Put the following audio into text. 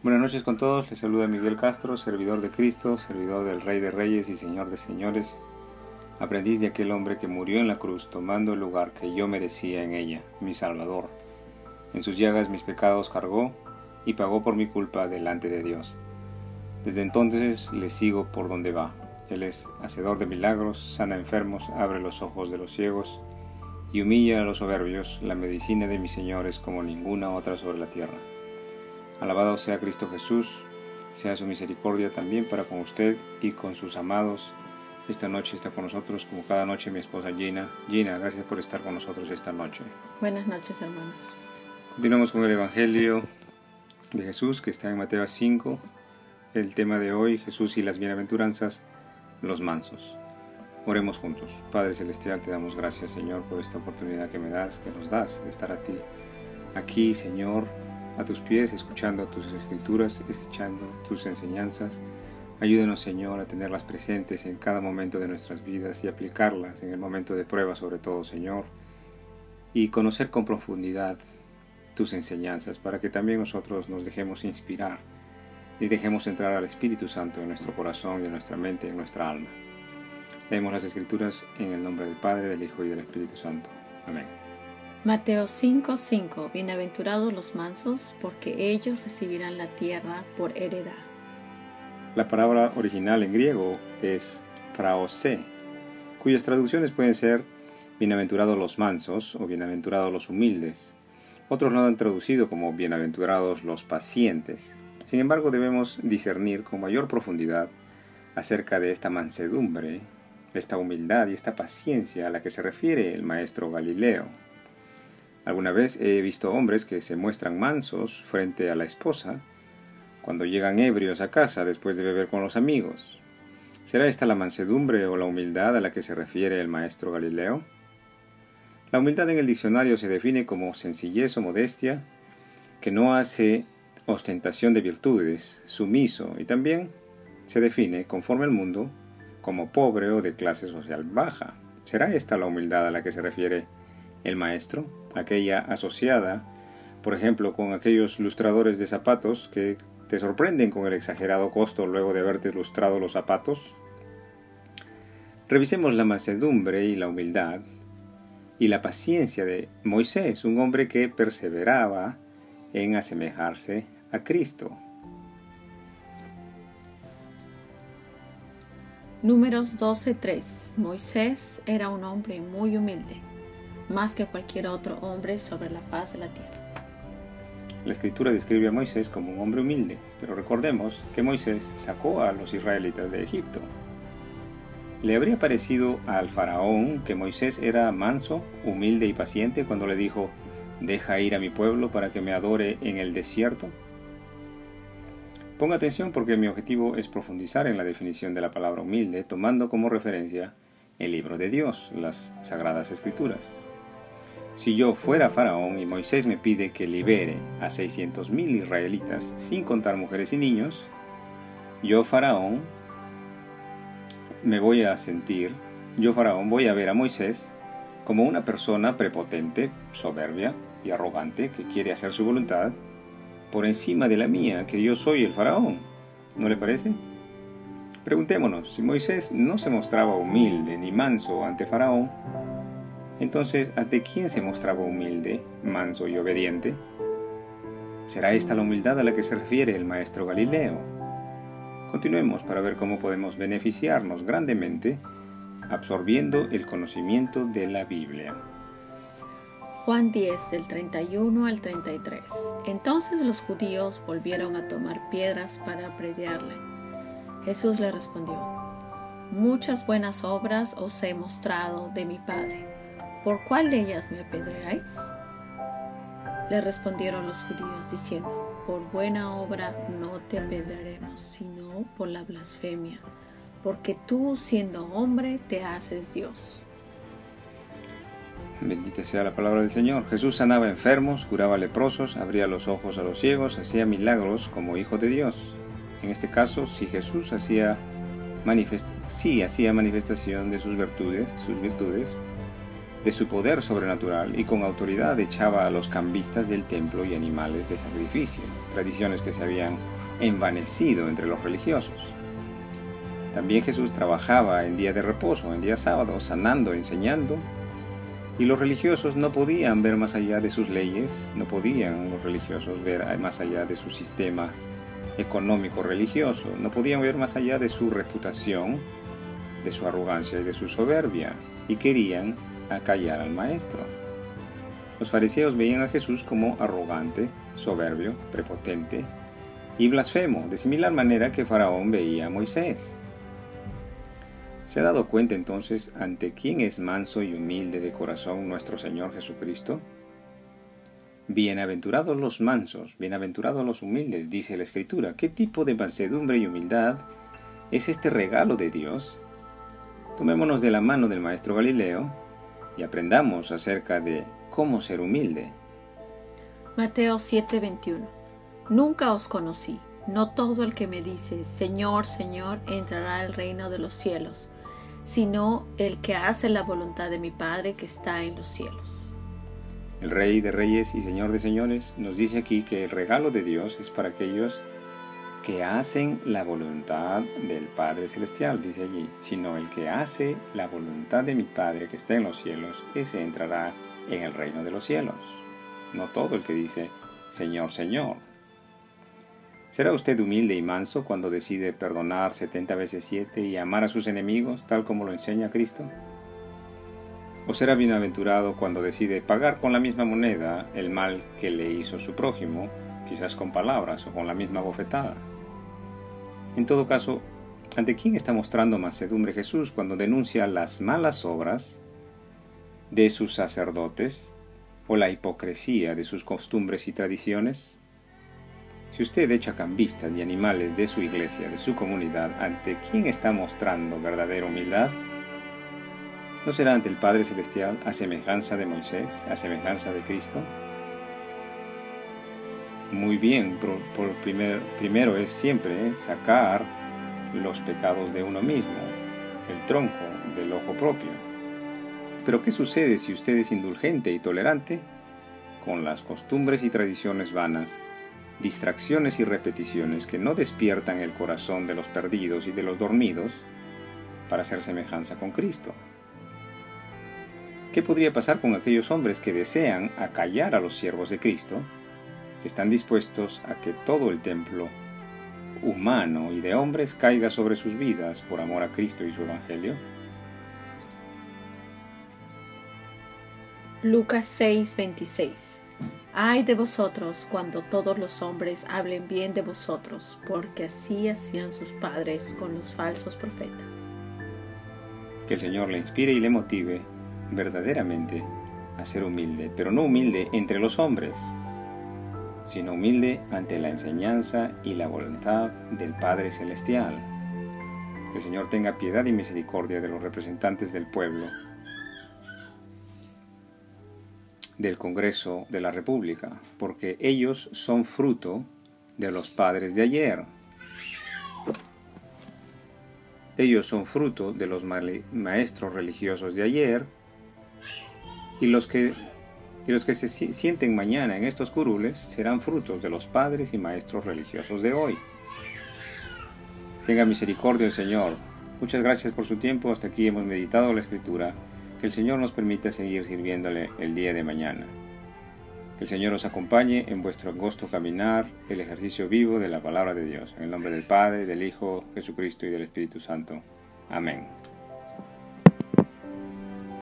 Buenas noches con todos, les saluda Miguel Castro, servidor de Cristo, servidor del Rey de Reyes y Señor de Señores, aprendiz de aquel hombre que murió en la cruz tomando el lugar que yo merecía en ella, mi Salvador. En sus llagas mis pecados cargó y pagó por mi culpa delante de Dios. Desde entonces le sigo por donde va. Él es hacedor de milagros, sana enfermos, abre los ojos de los ciegos y humilla a los soberbios. La medicina de mi Señor es como ninguna otra sobre la tierra. Alabado sea Cristo Jesús, sea su misericordia también para con usted y con sus amados. Esta noche está con nosotros, como cada noche, mi esposa Gina. Gina, gracias por estar con nosotros esta noche. Buenas noches, hermanos. Continuamos con el Evangelio de Jesús, que está en Mateo 5. El tema de hoy, Jesús y las bienaventuranzas, los mansos. Oremos juntos. Padre Celestial, te damos gracias, Señor, por esta oportunidad que me das, que nos das de estar a ti. Aquí, Señor, a tus pies, escuchando tus escrituras, escuchando tus enseñanzas. Ayúdenos, Señor, a tenerlas presentes en cada momento de nuestras vidas y aplicarlas en el momento de prueba, sobre todo, Señor, y conocer con profundidad tus enseñanzas para que también nosotros nos dejemos inspirar y dejemos entrar al Espíritu Santo en nuestro corazón y en nuestra mente y en nuestra alma. Leemos las Escrituras en el nombre del Padre, del Hijo y del Espíritu Santo. Amén. Mateo 5:5 Bienaventurados los mansos, porque ellos recibirán la tierra por heredad. La palabra original en griego es praose, cuyas traducciones pueden ser bienaventurados los mansos o bienaventurados los humildes. Otros lo han traducido como bienaventurados los pacientes. Sin embargo, debemos discernir con mayor profundidad acerca de esta mansedumbre, esta humildad y esta paciencia a la que se refiere el maestro Galileo. Alguna vez he visto hombres que se muestran mansos frente a la esposa cuando llegan ebrios a casa después de beber con los amigos. ¿Será esta la mansedumbre o la humildad a la que se refiere el maestro Galileo? La humildad en el diccionario se define como sencillez o modestia que no hace ostentación de virtudes, sumiso y también se define, conforme al mundo, como pobre o de clase social baja. ¿Será esta la humildad a la que se refiere el maestro, aquella asociada, por ejemplo, con aquellos lustradores de zapatos que te sorprenden con el exagerado costo luego de haberte lustrado los zapatos? Revisemos la mansedumbre y la humildad y la paciencia de Moisés, un hombre que perseveraba en asemejarse a Cristo. Números 12:3 Moisés era un hombre muy humilde más que cualquier otro hombre sobre la faz de la tierra. La escritura describe a Moisés como un hombre humilde, pero recordemos que Moisés sacó a los israelitas de Egipto. ¿Le habría parecido al faraón que Moisés era manso, humilde y paciente cuando le dijo, deja ir a mi pueblo para que me adore en el desierto? Ponga atención porque mi objetivo es profundizar en la definición de la palabra humilde, tomando como referencia el libro de Dios, las Sagradas Escrituras. Si yo fuera faraón y Moisés me pide que libere a 600.000 israelitas sin contar mujeres y niños, yo faraón me voy a sentir, yo faraón voy a ver a Moisés como una persona prepotente, soberbia y arrogante que quiere hacer su voluntad por encima de la mía, que yo soy el faraón. ¿No le parece? Preguntémonos, si Moisés no se mostraba humilde ni manso ante Faraón, entonces, ¿ante quién se mostraba humilde, manso y obediente? ¿Será esta la humildad a la que se refiere el maestro Galileo? Continuemos para ver cómo podemos beneficiarnos grandemente absorbiendo el conocimiento de la Biblia. Juan 10 del 31 al 33. Entonces los judíos volvieron a tomar piedras para apedrearle. Jesús le respondió, Muchas buenas obras os he mostrado de mi Padre ¿por cuál de ellas me apedreáis? Le respondieron los judíos diciendo, por buena obra no te apedrearemos, sino por la blasfemia, porque tú siendo hombre te haces Dios. Bendita sea la palabra del Señor. Jesús sanaba enfermos, curaba leprosos, abría los ojos a los ciegos, hacía milagros como hijo de Dios. En este caso, si Jesús hacía, sí, hacía manifestación de sus virtudes, sus virtudes, de su poder sobrenatural y con autoridad echaba a los cambistas del templo y animales de sacrificio, tradiciones que se habían envanecido entre los religiosos. También Jesús trabajaba en día de reposo, en día sábado, sanando, enseñando, y los religiosos no podían ver más allá de sus leyes, no podían los religiosos ver más allá de su sistema económico religioso, no podían ver más allá de su reputación, de su arrogancia y de su soberbia, y querían acallar al maestro. Los fariseos veían a Jesús como arrogante, soberbio, prepotente y blasfemo, de similar manera que Faraón veía a Moisés. ¿Se ha dado cuenta entonces ante quién es manso y humilde de corazón nuestro Señor Jesucristo? Bienaventurados los mansos, bienaventurados los humildes, dice la Escritura. ¿Qué tipo de mansedumbre y humildad es este regalo de Dios? Tomémonos de la mano del Maestro Galileo y aprendamos acerca de cómo ser humilde. Mateo 7:21 Nunca os conocí. No todo el que me dice, Señor, Señor, entrará al reino de los cielos, sino el que hace la voluntad de mi Padre que está en los cielos. El Rey de Reyes y Señor de Señores nos dice aquí que el regalo de Dios es para aquellos que hacen la voluntad del Padre Celestial, dice allí, sino el que hace la voluntad de mi Padre que está en los cielos, ese entrará en el reino de los cielos. No todo el que dice, Señor, Señor. ¿Será usted humilde y manso cuando decide perdonar 70 veces 7 y amar a sus enemigos tal como lo enseña Cristo? ¿O será bienaventurado cuando decide pagar con la misma moneda el mal que le hizo su prójimo, quizás con palabras o con la misma bofetada? En todo caso, ¿ante quién está mostrando mansedumbre Jesús cuando denuncia las malas obras de sus sacerdotes o la hipocresía de sus costumbres y tradiciones? Si usted echa cambistas y animales de su iglesia, de su comunidad, ¿ante quién está mostrando verdadera humildad? ¿No será ante el Padre Celestial a semejanza de Moisés, a semejanza de Cristo? Muy bien, por, primer, primero es siempre sacar los pecados de uno mismo, el tronco del ojo propio. Pero ¿qué sucede si usted es indulgente y tolerante con las costumbres y tradiciones vanas, distracciones y repeticiones que no despiertan el corazón de los perdidos y de los dormidos para hacer semejanza con Cristo? ¿Qué podría pasar con aquellos hombres que desean acallar a los siervos de Cristo que están dispuestos a que todo el templo humano y de hombres caiga sobre sus vidas por amor a Cristo y su Evangelio? Lucas 6:26 Ay de vosotros cuando todos los hombres hablen bien de vosotros, porque así hacían sus padres con los falsos profetas. Que el Señor le inspire y le motive verdaderamente a ser humilde, pero no humilde entre los hombres, sino humilde ante la enseñanza y la voluntad del Padre Celestial. Que el Señor tenga piedad y misericordia de los representantes del pueblo, del Congreso de la República, porque ellos son fruto de los padres de ayer. Ellos son fruto de los maestros religiosos de ayer y los que y los que se sienten mañana en estos curules serán frutos de los padres y maestros religiosos de hoy. Tenga misericordia el Señor. Muchas gracias por su tiempo. Hasta aquí hemos meditado la Escritura. Que el Señor nos permita seguir sirviéndole el día de mañana. Que el Señor os acompañe en vuestro angosto caminar, el ejercicio vivo de la palabra de Dios. En el nombre del Padre, del Hijo, Jesucristo y del Espíritu Santo. Amén.